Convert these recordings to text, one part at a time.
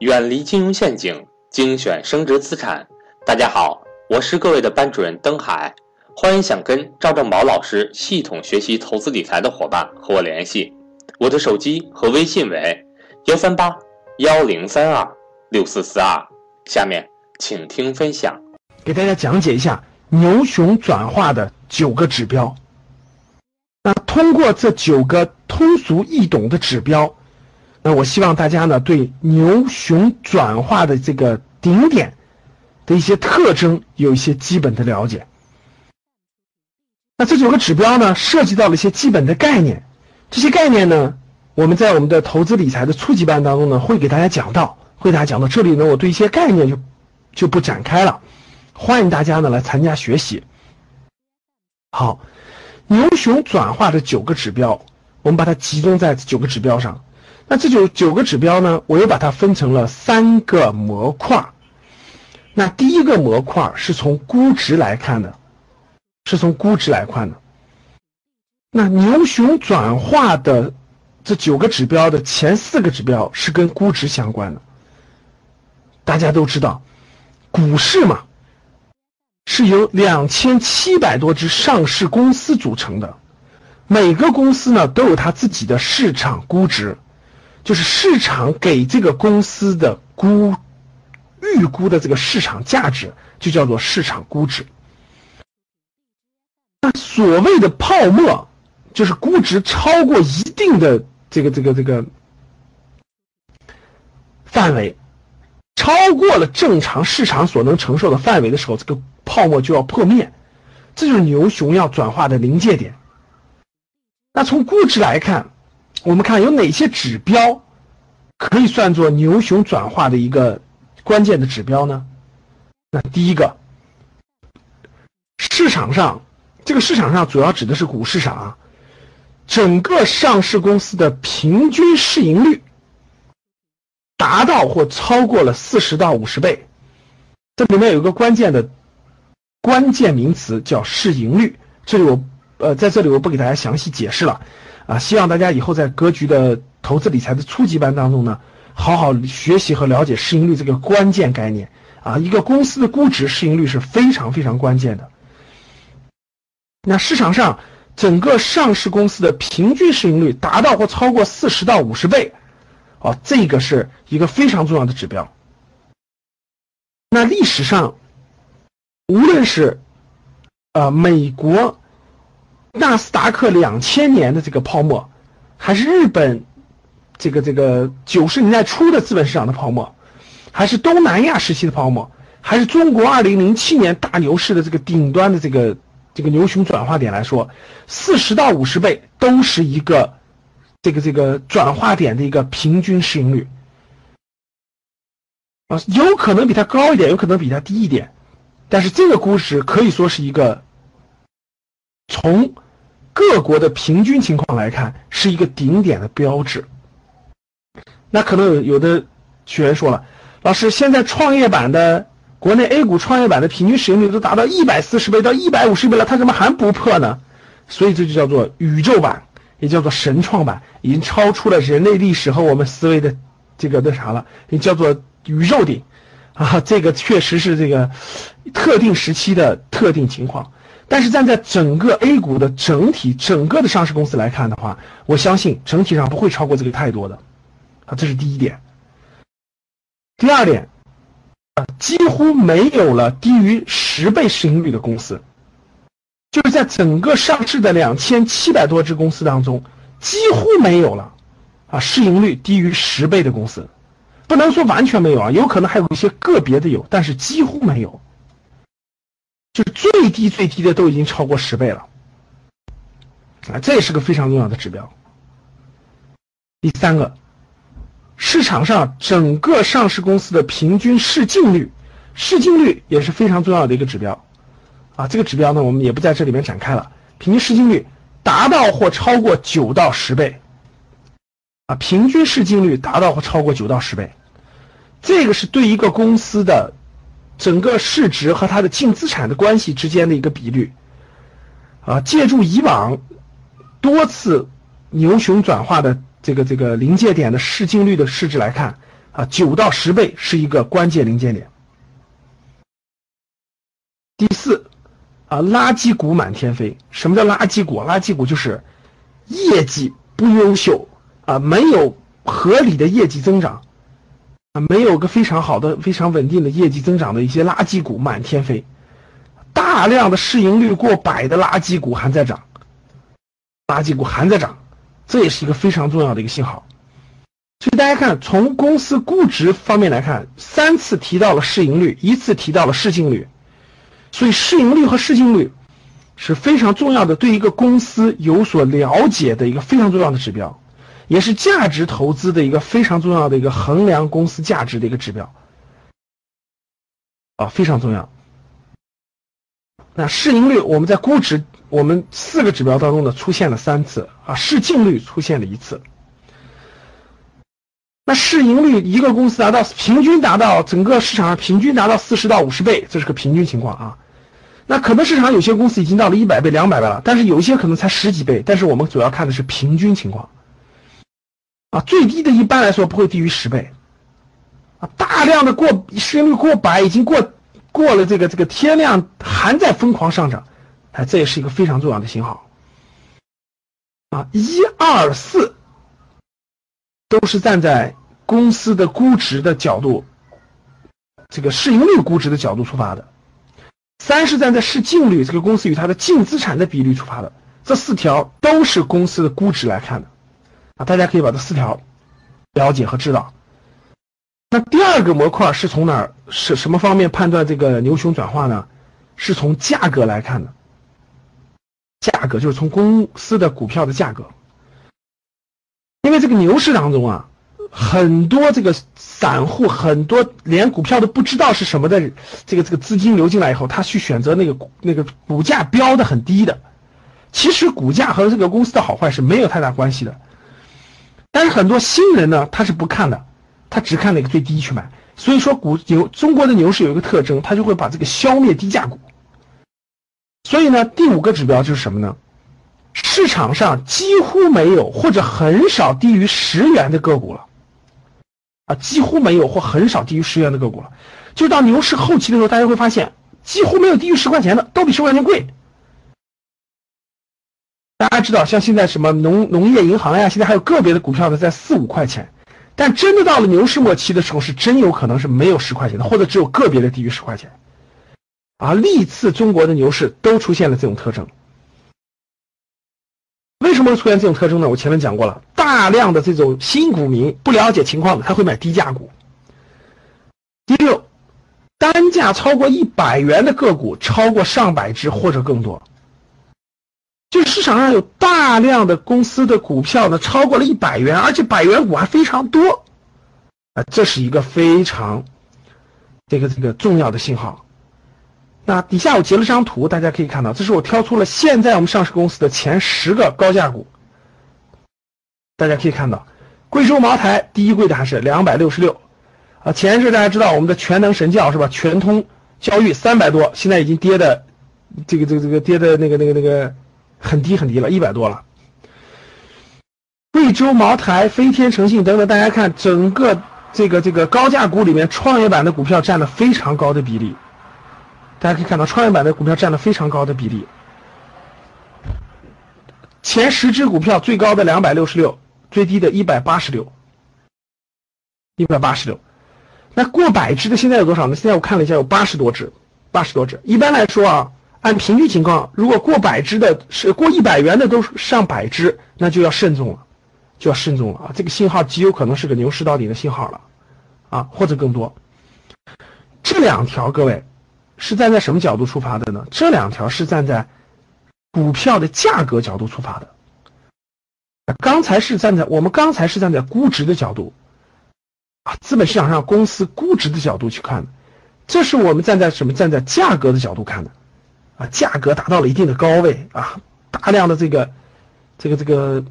远离金融陷阱，精选升值资产。大家好，我是各位的班主任登海，欢迎想跟赵正宝老师系统学习投资理财的伙伴和我联系，我的手机和微信为幺三八幺零三二六四四二。下面请听分享，给大家讲解一下牛熊转化的九个指标。那通过这九个通俗易懂的指标。那我希望大家呢，对牛熊转化的这个顶点的一些特征有一些基本的了解。那这九个指标呢，涉及到了一些基本的概念，这些概念呢，我们在我们的投资理财的初级班当中呢，会给大家讲到，会给大家讲到。这里呢，我对一些概念就就不展开了，欢迎大家呢来参加学习。好，牛熊转化的九个指标，我们把它集中在九个指标上。那这九九个指标呢，我又把它分成了三个模块。那第一个模块是从估值来看的，是从估值来看的。那牛熊转化的这九个指标的前四个指标是跟估值相关的。大家都知道，股市嘛，是由两千七百多只上市公司组成的，每个公司呢都有它自己的市场估值。就是市场给这个公司的估预估的这个市场价值，就叫做市场估值。那所谓的泡沫，就是估值超过一定的这个这个这个范围，超过了正常市场所能承受的范围的时候，这个泡沫就要破灭。这就是牛熊要转化的临界点。那从估值来看。我们看有哪些指标可以算作牛熊转化的一个关键的指标呢？那第一个，市场上这个市场上主要指的是股市上啊，整个上市公司的平均市盈率达到或超过了四十到五十倍。这里面有一个关键的关键名词叫市盈率，这里我呃在这里我不给大家详细解释了。啊，希望大家以后在格局的投资理财的初级班当中呢，好好学习和了解市盈率这个关键概念啊。一个公司的估值市盈率是非常非常关键的。那市场上整个上市公司的平均市盈率达到或超过四十到五十倍，哦，这个是一个非常重要的指标。那历史上，无论是呃美国。纳斯达克两千年的这个泡沫，还是日本这个这个九十年代初的资本市场的泡沫，还是东南亚时期的泡沫，还是中国二零零七年大牛市的这个顶端的这个这个牛熊转化点来说，四十到五十倍都是一个这个这个转化点的一个平均市盈率啊，有可能比它高一点，有可能比它低一点，但是这个估值可以说是一个从。各国的平均情况来看，是一个顶点的标志。那可能有有的学员说了，老师，现在创业板的国内 A 股创业板的平均市盈率都达到一百四十倍到一百五十倍了，它怎么还不破呢？所以这就叫做宇宙版，也叫做神创版，已经超出了人类历史和我们思维的这个那啥了，也叫做宇宙顶啊。这个确实是这个特定时期的特定情况。但是站在整个 A 股的整体、整个的上市公司来看的话，我相信整体上不会超过这个太多的，啊，这是第一点。第二点，啊，几乎没有了低于十倍市盈率的公司，就是在整个上市的两千七百多只公司当中，几乎没有了，啊，市盈率低于十倍的公司，不能说完全没有啊，有可能还有一些个别的有，但是几乎没有。就最低最低的都已经超过十倍了，啊，这也是个非常重要的指标。第三个，市场上整个上市公司的平均市净率，市净率也是非常重要的一个指标，啊，这个指标呢，我们也不在这里面展开了。平均市净率达到或超过九到十倍，啊，平均市净率达到或超过九到十倍，这个是对一个公司的。整个市值和它的净资产的关系之间的一个比率，啊，借助以往多次牛熊转化的这个这个临界点的市净率的市值来看，啊，九到十倍是一个关键临界点。第四，啊，垃圾股满天飞。什么叫垃圾股？垃圾股就是业绩不优秀啊，没有合理的业绩增长啊，没有个非常好的、非常稳定的业绩增长的一些垃圾股满天飞。大量的市盈率过百的垃圾股还在涨，垃圾股还在涨，这也是一个非常重要的一个信号。所以大家看，从公司估值方面来看，三次提到了市盈率，一次提到了市净率。所以市盈率和市净率是非常重要的，对一个公司有所了解的一个非常重要的指标，也是价值投资的一个非常重要的一个衡量公司价值的一个指标，啊，非常重要。那市盈率我们在估值我们四个指标当中呢出现了三次啊，市净率出现了一次。那市盈率一个公司达到平均达到整个市场上平均达到四十到五十倍，这是个平均情况啊。那可能市场有些公司已经到了一百倍、两百倍了，但是有一些可能才十几倍。但是我们主要看的是平均情况啊，最低的一般来说不会低于十倍啊。大量的过市盈率过百，已经过过了这个这个天量，还在疯狂上涨，哎，这也是一个非常重要的信号啊。一二四。都是站在公司的估值的角度，这个市盈率估值的角度出发的；三是站在市净率，这个公司与它的净资产的比率出发的。这四条都是公司的估值来看的啊，大家可以把这四条了解和知道。那第二个模块是从哪儿是什么方面判断这个牛熊转化呢？是从价格来看的，价格就是从公司的股票的价格。因为这个牛市当中啊，很多这个散户，很多连股票都不知道是什么的，这个这个资金流进来以后，他去选择那个那个股价标的很低的，其实股价和这个公司的好坏是没有太大关系的。但是很多新人呢，他是不看的，他只看那个最低去买。所以说，股牛中国的牛市有一个特征，他就会把这个消灭低价股。所以呢，第五个指标就是什么呢？市场上几乎没有或者很少低于十元的个股了，啊，几乎没有或很少低于十元的个股了。就到牛市后期的时候，大家会发现几乎没有低于十块钱的，都比十块钱贵。大家知道，像现在什么农农业银行呀，现在还有个别的股票呢，在四五块钱。但真的到了牛市末期的时候，是真有可能是没有十块钱的，或者只有个别的低于十块钱。啊，历次中国的牛市都出现了这种特征。为什么会出现这种特征呢？我前面讲过了，大量的这种新股民不了解情况的，他会买低价股。第六，单价超过一百元的个股超过上百只或者更多，市场上有大量的公司的股票呢超过了一百元，而且百元股还非常多，啊，这是一个非常这个这个重要的信号。那底下我截了张图，大家可以看到，这是我挑出了现在我们上市公司的前十个高价股。大家可以看到，贵州茅台第一贵的还是两百六十六，啊，前是大家知道我们的全能神教是吧？全通教育三百多，现在已经跌的，这个这个这个跌的那个那个那个很低很低了，一百多了。贵州茅台、飞天诚信等等，大家看整个这个这个高价股里面，创业板的股票占了非常高的比例。大家可以看到，创业板的股票占了非常高的比例。前十只股票最高的两百六十六，最低的一百八十六，一百八十六。那过百只的现在有多少呢？现在我看了一下，有八十多只，八十多只。一般来说啊，按平均情况，如果过百只的是过一百元的都上百只，那就要慎重了，就要慎重了啊！这个信号极有可能是个牛市到底的信号了，啊，或者更多。这两条，各位。是站在什么角度出发的呢？这两条是站在股票的价格角度出发的。刚才是站在我们刚才是站在估值的角度啊，资本市场上公司估值的角度去看的。这是我们站在什么？站在价格的角度看的啊，价格达到了一定的高位啊，大量的这个这个这个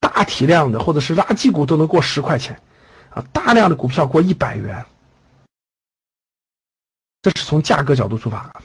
大体量的或者是垃圾股都能过十块钱啊，大量的股票过一百元。这是从价格角度出发。